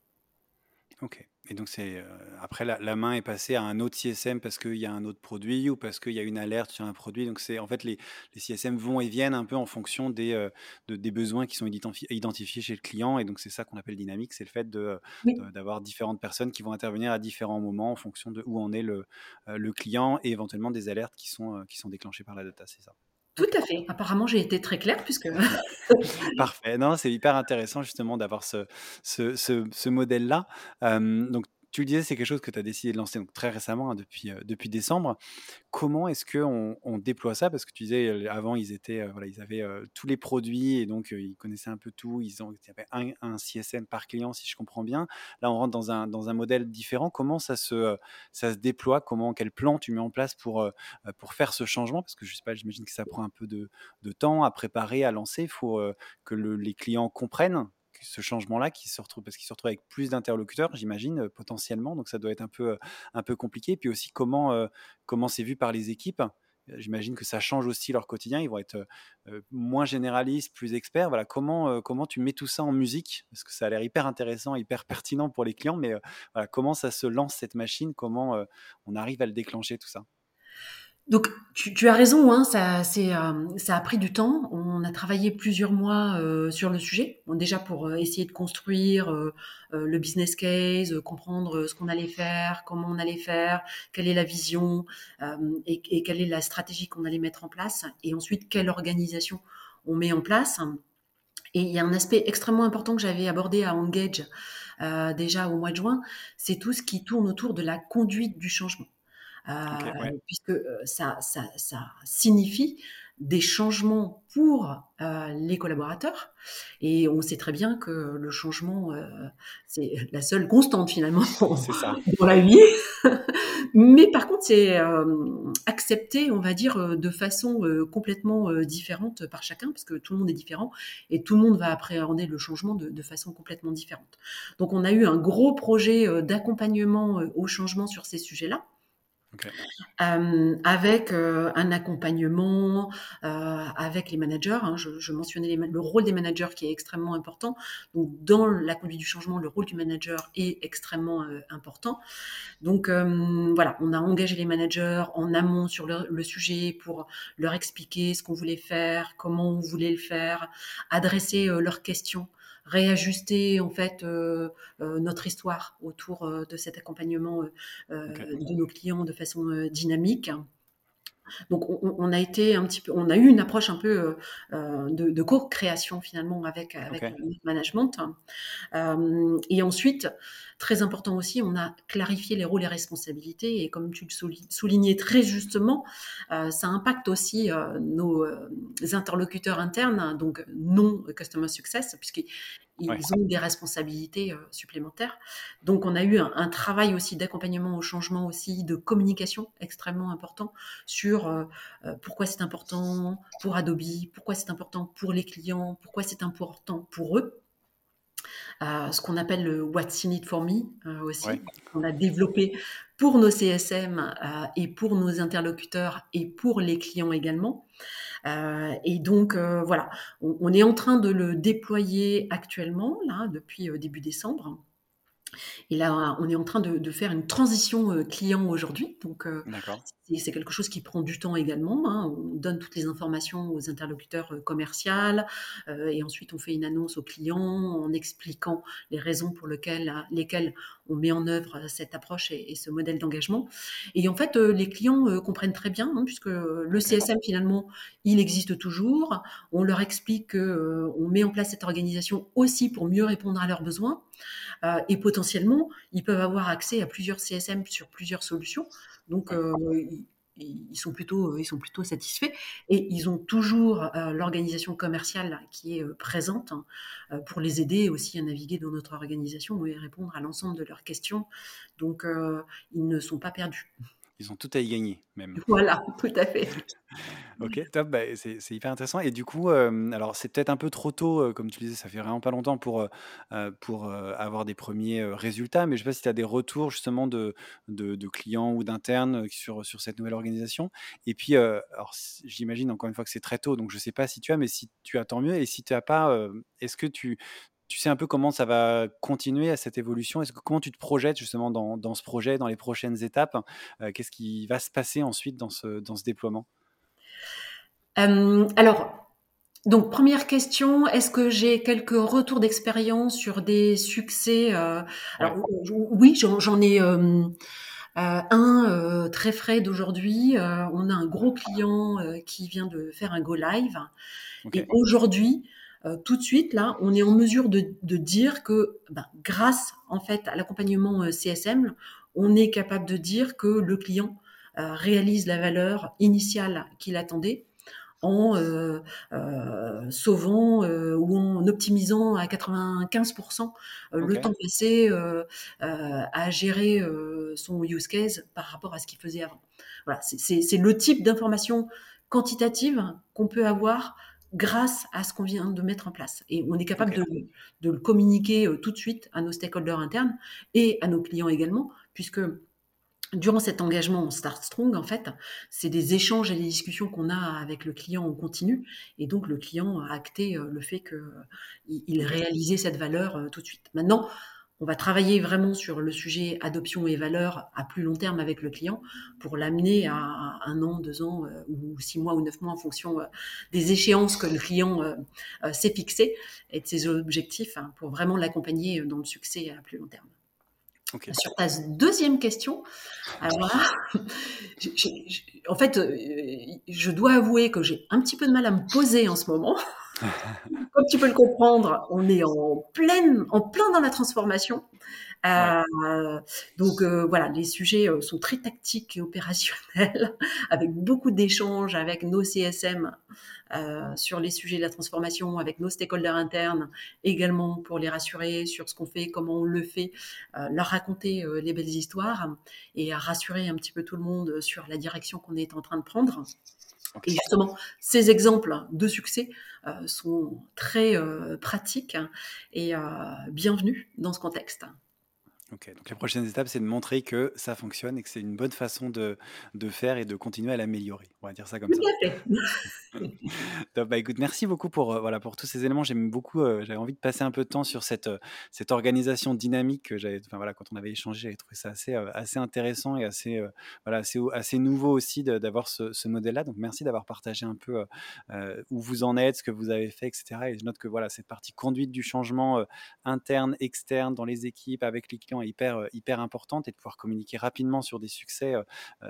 Speaker 2: Ok. Et donc, c'est après, la, main est passée à un autre CSM parce qu'il y a un autre produit ou parce qu'il y a une alerte sur un produit. Donc, c'est en fait, les, les, CSM vont et viennent un peu en fonction des, des besoins qui sont identifiés chez le client. Et donc, c'est ça qu'on appelle dynamique. C'est le fait d'avoir différentes personnes qui vont intervenir à différents moments en fonction de où en est le, le client et éventuellement des alertes qui sont, qui sont déclenchées par la data. C'est ça.
Speaker 1: Tout à fait. Apparemment, j'ai été très claire puisque. *laughs*
Speaker 2: Parfait. Non, c'est hyper intéressant justement d'avoir ce, ce, ce, modèle-là. donc, tu le disais, c'est quelque chose que tu as décidé de lancer très récemment, hein, depuis, décembre. Comment est-ce qu'on on déploie ça? Parce que tu disais, avant, ils, ils avaient tous les produits et donc ils connaissaient un peu tout. Ils, ont, il y avait un, un, CSM par client, si je comprends bien. Là, on rentre dans un, modèle différent. Comment ça se, déploie? Comment, Quel plan tu mets en place pour, faire ce changement? Parce que je sais pas, j'imagine que ça prend un peu de, temps à préparer, à lancer. Il faut que le, les clients comprennent ce changement-là qui se retrouve parce qu'il se retrouve avec plus d'interlocuteurs, j'imagine euh, potentiellement, donc ça doit être un peu euh, un peu compliqué. Puis aussi comment euh, comment c'est vu par les équipes? J'imagine que ça change aussi leur quotidien. Ils vont être moins généralistes, plus experts. Voilà, comment comment tu mets tout ça en musique? Parce que ça a l'air hyper intéressant, hyper pertinent pour les clients. Mais comment ça se lance cette machine? Comment on arrive à le déclencher tout ça?
Speaker 1: Donc, tu, as raison, hein, euh, ça a pris du temps. On a travaillé plusieurs mois euh, sur le sujet. déjà pour euh, essayer de construire le business case, comprendre ce qu'on allait faire, comment on allait faire, quelle est la vision et, et, quelle est la stratégie qu'on allait mettre en place. Et ensuite, quelle organisation on met en place. Et il y a un aspect extrêmement important que j'avais abordé à Engage déjà au mois de juin, c'est tout ce qui tourne autour de la conduite du changement. Euh, puisque euh, ça, ça, ça, signifie des changements pour euh, les collaborateurs. Et on sait très bien que le changement, c'est *laughs* la seule constante finalement *laughs* dans la vie. Mais par contre, c'est accepté, on va dire, de façon complètement différente par chacun, parce que tout le monde est différent et tout le monde va appréhender le changement de, de façon complètement différente. Donc, on a eu un gros projet d'accompagnement au changement sur ces sujets-là. Euh, avec euh, un accompagnement euh, avec les managers. Hein, je, mentionnais le rôle des managers qui est extrêmement important. Dans la conduite du changement, le rôle du manager est extrêmement important. Donc, voilà, on a engagé les managers en amont sur le sujet pour leur expliquer ce qu'on voulait faire, comment on voulait le faire, adresser leurs questions réajuster en fait euh, euh, notre histoire autour euh, de cet accompagnement de nos clients de façon dynamique. Donc on, a été un petit peu, on a eu une approche un peu de, co-création finalement avec avec le management. et ensuite, très important aussi, on a clarifié les rôles et responsabilités. Et comme tu le soulignais très justement, ça impacte aussi nos interlocuteurs internes, donc non customer success, puisqu'ils ils ont des responsabilités euh, supplémentaires. Donc, on a eu un, travail aussi d'accompagnement au changement, aussi de communication extrêmement important sur euh, euh, pourquoi c'est important pour Adobe, pourquoi c'est important pour les clients, pourquoi c'est important pour eux. Ce qu'on appelle le What's in it for me aussi, qu'on a développé pour nos CSM et pour nos interlocuteurs et pour les clients également. Euh, et donc euh, voilà, on, est en train de le déployer actuellement, là, depuis euh, début décembre. Et là, on est en train de, faire une transition client aujourd'hui. Donc, c'est quelque chose qui prend du temps également. Hein. On donne toutes les informations aux interlocuteurs commerciaux et ensuite on fait une annonce aux clients en expliquant les raisons pour lesquelles, lesquelles on met en œuvre cette approche et, ce modèle d'engagement. Et en fait, les clients comprennent très bien, hein, puisque le CSM finalement, il existe toujours. On leur explique qu'on met en place cette organisation aussi pour mieux répondre à leurs besoins. Euh, et potentiellement, ils peuvent avoir accès à plusieurs CSM sur plusieurs solutions. Donc, euh, ils sont plutôt ils sont plutôt satisfaits. Et ils ont toujours euh, l'organisation commerciale qui est présente hein, pour les aider aussi à naviguer dans notre organisation et répondre à l'ensemble de leurs questions. Donc ils ne sont pas perdus
Speaker 2: ils ont tout à y gagner, même. *laughs*
Speaker 1: Voilà, tout à fait. *laughs*
Speaker 2: ok, top, bah, c'est hyper intéressant. Et du coup, euh, alors c'est peut-être un peu trop tôt, euh, comme tu disais, ça fait vraiment pas longtemps pour, euh, pour avoir des premiers résultats, mais je ne sais pas si tu as des retours justement de, de, clients ou d'internes sur, sur cette nouvelle organisation. Et puis, alors j'imagine encore une fois que c'est très tôt, donc je ne sais pas si tu as, mais si tu as, tant mieux. Et si tu n'as pas, est-ce que tu, tu sais un peu comment ça va continuer à cette évolution? Est-ce que comment tu te projettes justement dans, dans ce projet, dans les prochaines étapes? Euh, Qu'est-ce qui va se passer ensuite dans ce, dans ce déploiement?
Speaker 1: Alors, donc première question, est-ce que j'ai quelques retours d'expérience sur des succès euh, Alors oui, j'en ai. Euh, un très frais d'aujourd'hui. on a un gros client qui vient de faire un go live. Et aujourd'hui, euh, tout de suite, là, on est en mesure de, dire que ben, grâce en fait à l'accompagnement euh, CSM, on est capable de dire que le client euh, réalise la valeur initiale qu'il attendait en sauvant ou en optimisant à 95% le temps passé à gérer son use case par rapport à ce qu'il faisait avant. Voilà, c'est le type d'information quantitative qu'on peut avoir grâce à ce qu'on vient de mettre en place. Et on est capable de, de, le communiquer euh, tout de suite à nos stakeholders internes et à nos clients également, puisque durant cet engagement en Start Strong, en fait, c'est des échanges et des discussions qu'on a avec le client en continu. Et donc, le client a acté euh, le fait qu'il il réalisait cette valeur euh, tout de suite. Maintenant, on va travailler vraiment sur le sujet adoption et valeur à plus long terme avec le client pour l'amener à, un an, deux ans euh, ou six mois ou neuf mois en fonction euh, des échéances que le client euh, s'est fixé et de ses objectifs hein, pour vraiment l'accompagner dans le succès à plus long terme. Sur ta deuxième question, alors *laughs* en fait, je dois avouer que j'ai un petit peu de mal à me poser en ce moment. *laughs* Comme tu peux le comprendre, on est en pleine, en plein dans la transformation. Euh, donc euh, voilà, les sujets euh, sont très tactiques et opérationnels, *laughs* avec beaucoup d'échanges avec nos CSM sur les sujets de la transformation, avec nos stakeholders internes, également pour les rassurer sur ce qu'on fait, comment on le fait, leur raconter les belles histoires et rassurer un petit peu tout le monde sur la direction qu'on est en train de prendre. Et justement, ces exemples de succès sont très pratiques et bienvenus dans ce contexte.
Speaker 2: Ok, donc la prochaine étape, c'est de montrer que ça fonctionne et que c'est une bonne façon de, de faire et de continuer à l'améliorer. On va dire ça comme ça. *laughs* bah, écoute, merci beaucoup pour, euh, voilà, pour tous ces éléments. J'aime beaucoup, euh, j'avais envie de passer un peu de temps sur cette, euh, cette organisation dynamique que j'avais, enfin, voilà, quand on avait échangé, j'avais trouvé ça assez, assez intéressant et assez, voilà, assez, assez nouveau aussi d'avoir ce, ce modèle-là. Donc merci d'avoir partagé un peu où vous en êtes, ce que vous avez fait, etc. Et je note que voilà, cette partie conduite du changement interne, externe, dans les équipes, avec les clients, hyper, hyper importante et de pouvoir communiquer rapidement sur des succès,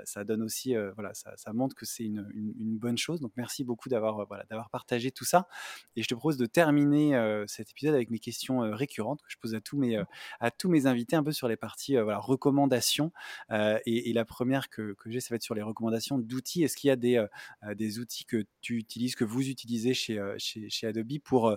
Speaker 2: ça donne aussi, voilà, ça, montre que c'est une, une, bonne chose. Donc merci beaucoup d'avoir voilà, d'avoir partagé tout ça. Et je te propose de terminer cet épisode avec mes questions récurrentes que je pose à tous mes, à tous mes invités, un peu sur les parties voilà, recommandations. Et, la première que, que j'ai, ça va être sur les recommandations d'outils. Est-ce qu'il y a des, des outils que tu utilises, que vous utilisez chez, chez, chez Adobe pour,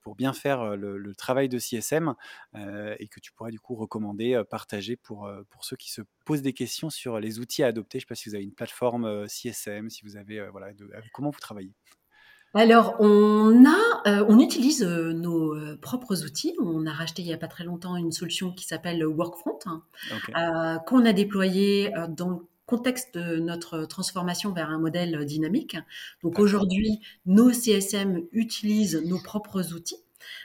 Speaker 2: pour bien faire le, le travail de CSM et que tu pourrais du coup recommander partager pour, pour ceux qui se posent des questions sur les outils à adopter. Je ne sais pas si vous avez une plateforme CSM, si vous avez, voilà, comment vous travaillez
Speaker 1: alors, on a, on utilise nos propres outils. On a racheté il n'y a pas très longtemps une solution qui s'appelle Workfront, hein, qu'on a déployée dans le contexte de notre transformation vers un modèle dynamique. Donc aujourd'hui, nos CSM utilisent nos propres outils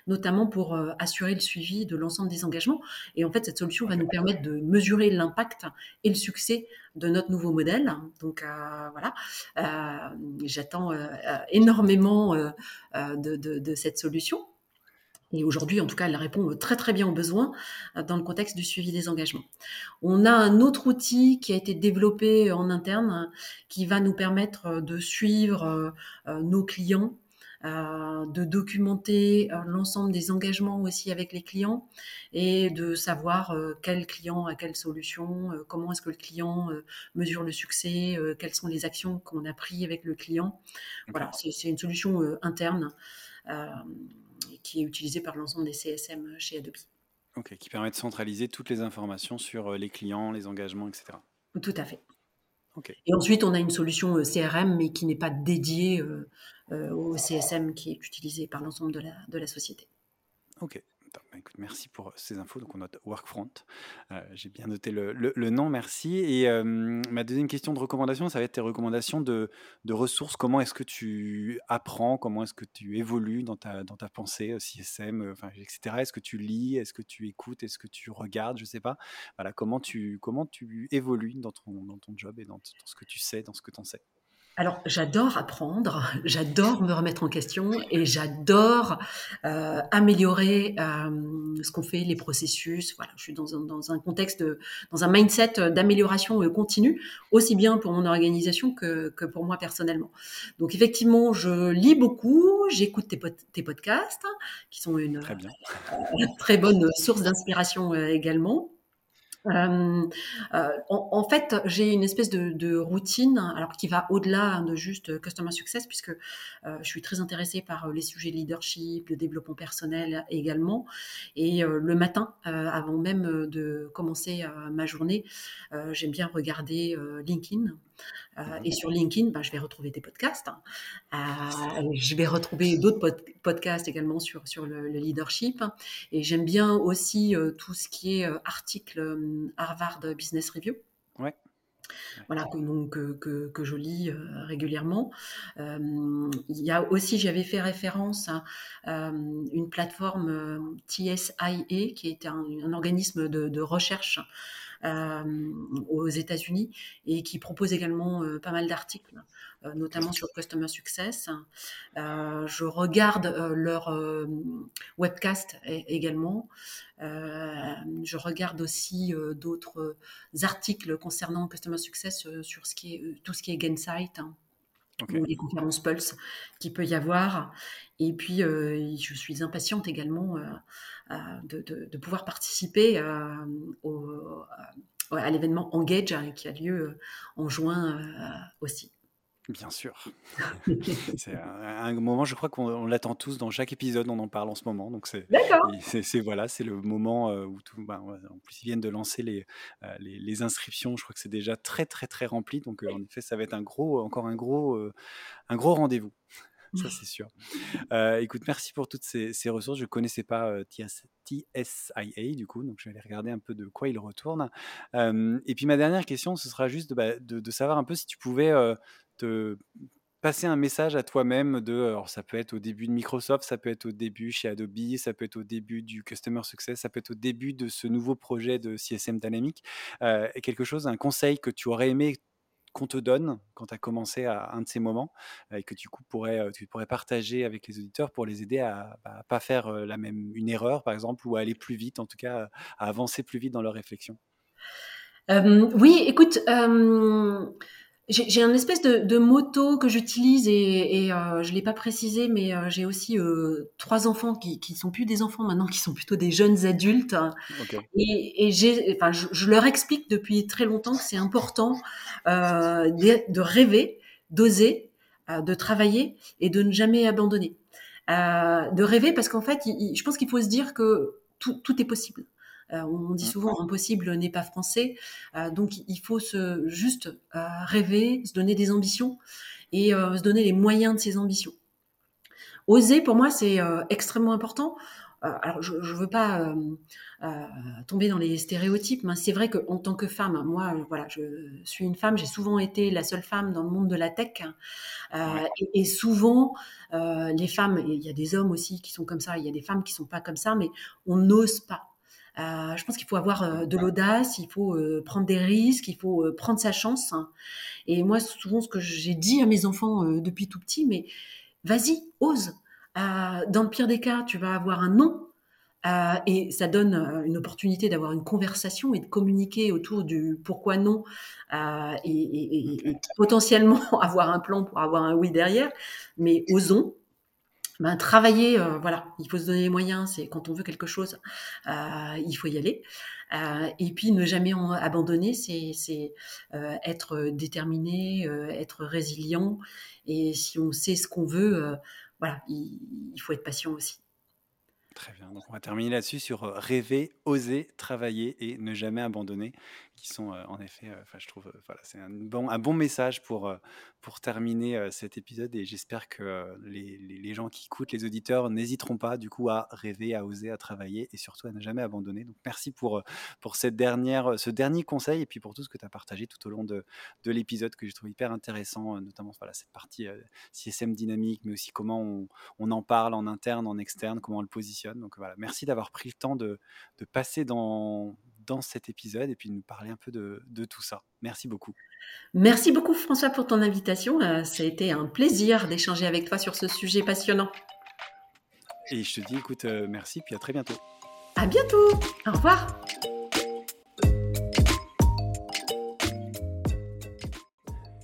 Speaker 1: notamment pour euh, assurer le suivi de l'ensemble des engagements. Et en fait, cette solution va nous permettre de mesurer l'impact et le succès de notre nouveau modèle. Donc euh, voilà, euh, j'attends énormément de, cette solution. Et aujourd'hui, en tout cas, elle répond très très bien aux besoins dans le contexte du suivi des engagements. On a un autre outil qui a été développé en interne qui va nous permettre de suivre nos clients de documenter euh, l'ensemble des engagements aussi avec les clients et de savoir euh, quel client a quelle solution, comment est-ce que le client mesure le succès, quelles sont les actions qu'on a prises avec le client. Voilà, c'est une solution interne qui est utilisée par l'ensemble des CSM chez Adobe.
Speaker 2: Ok, qui permet de centraliser toutes les informations sur les clients, les engagements, etc.
Speaker 1: Tout à fait. Et ensuite, on a une solution CRM, mais qui n'est pas dédiée au CSM qui est utilisé par l'ensemble de la, de la société.
Speaker 2: Ok. Bah, merci pour ces infos. Donc, on note Workfront. Euh, j'ai bien noté le, le, nom, merci. Et ma deuxième question de recommandation, ça va être tes recommandations de, de ressources. Comment est-ce que tu apprends? Comment est-ce que tu évolues dans ta, dans ta pensée, CSM, enfin, etc. Est-ce que tu lis? Est-ce que tu écoutes? Est-ce que tu regardes? Je ne sais pas. Voilà, comment tu, comment tu évolues dans ton, dans ton job et dans, dans ce que tu sais, dans ce que tu en sais?
Speaker 1: Alors, j'adore apprendre, j'adore me remettre en question et j'adore euh, améliorer euh, ce qu'on fait, les processus. Voilà, je suis dans un, dans un contexte, dans un mindset d'amélioration continue, aussi bien pour mon organisation que, que, pour moi personnellement. Donc, effectivement, je lis beaucoup, j'écoute tes, tes, podcasts, qui sont une très, bien. *laughs* très bonne source d'inspiration euh, également. Euh, euh, en, fait, j'ai une espèce de, routine, alors qui va au-delà de juste customer success, puisque euh, je suis très intéressée par les sujets de leadership, de développement personnel également. Et le matin, avant même de commencer ma journée, j'aime bien regarder LinkedIn euh, et sur LinkedIn, ben, je vais retrouver des podcasts. Hein. Euh, je vais retrouver d'autres podcasts également sur, sur le, leadership. Et j'aime bien aussi euh, tout ce qui est article Harvard Business Review.
Speaker 2: Ouais.
Speaker 1: voilà, que, donc, que, que, je lis régulièrement. il y a aussi, j'avais fait référence à une plateforme TSIA, qui est un, un organisme de, de recherche aux États-Unis et qui propose également pas mal d'articles, notamment sur Customer Success. je regarde leur webcast également. je regarde aussi d'autres articles concernant Customer Success sur tout ce qui est Gainsight. Hein, ou les conférences Pulse qu'il peut y avoir. Et puis, je suis impatiente également de, pouvoir participer à l'événement Engage hein, qui a lieu en juin aussi.
Speaker 2: Bien sûr. *laughs* c'est un, moment, je crois qu'on l'attend tous dans chaque épisode, on en parle en ce moment. Donc c'est, c'est, voilà, c'est le moment où tout, ben, en plus ils viennent de lancer les, les, inscriptions. Je crois que c'est déjà très très très rempli. Donc en effet, ça va être un gros, encore un gros, un gros rendez-vous. *laughs* Ça, c'est sûr. *laughs* écoute, merci pour toutes ces, ressources. Je ne connaissais pas TSIA, du coup, donc je vais aller regarder un peu de quoi il retourne. et puis, ma dernière question, ce sera juste de, bah, de, savoir un peu si tu pouvais te passer un message à toi-même de, alors ça peut être au début de Microsoft, ça peut être au début chez Adobe, ça peut être au début du Customer Success, ça peut être au début de ce nouveau projet de CSM Dynamic, et quelque chose, un conseil que tu aurais aimé qu'on te donne quand tu as commencé à un de ces moments et que du coup pourrais, tu pourrais partager avec les auditeurs pour les aider à bah, pas faire la même une erreur par exemple ou à aller plus vite en tout cas à avancer plus vite dans leur réflexion?
Speaker 1: Oui écoute j'ai un espèce de, de moto que j'utilise et, et euh, je l'ai pas précisé, mais euh, j'ai aussi euh, trois enfants qui, qui sont plus des enfants maintenant, qui sont plutôt des jeunes adultes. Et, et j'ai, enfin, je, je, leur explique depuis très longtemps que c'est important euh, de, de, rêver, d'oser, euh, de travailler et de ne jamais abandonner. de rêver parce qu'en fait, je pense qu'il faut se dire que tout, tout est possible. Euh, on dit souvent impossible n'est pas français, euh, donc il faut se juste euh, rêver, se donner des ambitions et se donner les moyens de ces ambitions. Oser, pour moi, c'est extrêmement important. alors, je ne veux pas tomber dans les stéréotypes, mais c'est vrai qu'en tant que femme, moi, voilà, je suis une femme, j'ai souvent été la seule femme dans le monde de la tech, et, souvent, les femmes, il y a des hommes aussi qui sont comme ça, il y a des femmes qui sont pas comme ça, mais on n'ose pas. Euh, je pense qu'il faut avoir euh, de l'audace, il faut euh, prendre des risques, il faut prendre sa chance. Et moi, souvent, ce que j'ai dit à mes enfants depuis tout petit, mais vas-y, ose. dans le pire des cas, tu vas avoir un non. et ça donne une opportunité d'avoir une conversation et de communiquer autour du pourquoi non et, potentiellement *laughs* avoir un plan pour avoir un oui derrière. Mais osons, ben, travailler, euh, voilà, il faut se donner les moyens. C'est quand on veut quelque chose, euh, il faut y aller. Euh, et puis ne jamais abandonner, c'est être déterminé, être résilient. Et si on sait ce qu'on veut, voilà, il, faut être patient aussi.
Speaker 2: Très bien. Donc on va terminer là-dessus sur rêver, oser, travailler et ne jamais abandonner qui sont en effet, enfin je trouve, voilà, c'est un bon, un bon message pour, pour terminer cet épisode et j'espère que les, les, gens qui écoutent, les auditeurs, n'hésiteront pas du coup à rêver, à oser, à travailler et surtout à ne jamais abandonner. Donc merci pour, pour cette dernière, ce dernier conseil et puis pour tout ce que tu as partagé tout au long de, de l'épisode que j'ai trouvé hyper intéressant, notamment voilà, cette partie CSM dynamique, mais aussi comment on, on, en parle en interne, en externe, comment on le positionne. Donc voilà, merci d'avoir pris le temps de, de passer dans dans cet épisode et puis nous parler un peu de, tout ça. Merci beaucoup.
Speaker 1: Merci beaucoup François pour ton invitation. Euh, ça a été un plaisir d'échanger avec toi sur ce sujet passionnant.
Speaker 2: Et je te dis, écoute, euh, merci, puis à très bientôt.
Speaker 1: À bientôt. Au revoir.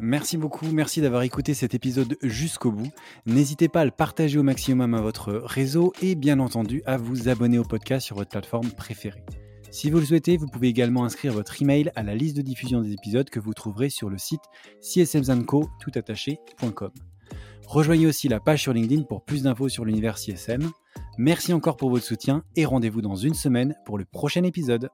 Speaker 2: Merci beaucoup, merci d'avoir écouté cet épisode jusqu'au bout. N'hésitez pas à le partager au maximum à votre réseau et bien entendu à vous abonner au podcast sur votre plateforme préférée. Si vous le souhaitez, vous pouvez également inscrire votre email à la liste de diffusion des épisodes que vous trouverez sur le site csmzanco.com. Rejoignez aussi la page sur LinkedIn pour plus d'infos sur l'univers CSM. Merci encore pour votre soutien et rendez-vous dans une semaine pour le prochain épisode.